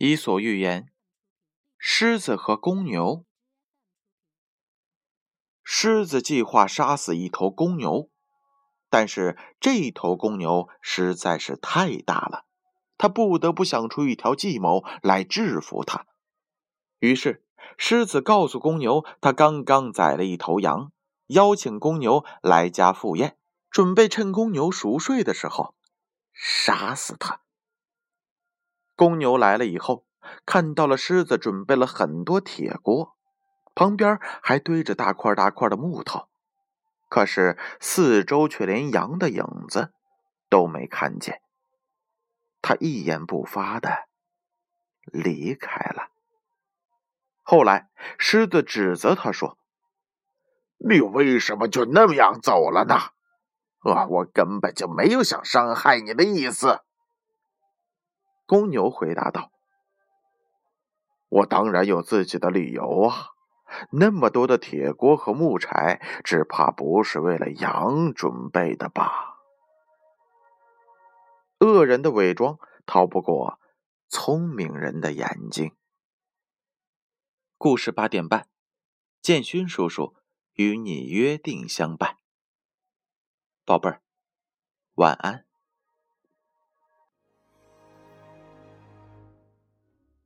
伊索寓言：狮子和公牛。狮子计划杀死一头公牛，但是这头公牛实在是太大了，他不得不想出一条计谋来制服它。于是，狮子告诉公牛，他刚刚宰了一头羊，邀请公牛来家赴宴，准备趁公牛熟睡的时候杀死他。公牛来了以后，看到了狮子准备了很多铁锅，旁边还堆着大块大块的木头，可是四周却连羊的影子都没看见。他一言不发的离开了。后来，狮子指责他说：“你为什么就那样走了呢？啊，我根本就没有想伤害你的意思。”公牛回答道：“我当然有自己的理由啊！那么多的铁锅和木柴，只怕不是为了羊准备的吧？”恶人的伪装逃不过聪明人的眼睛。故事八点半，建勋叔叔与你约定相伴。宝贝儿，晚安。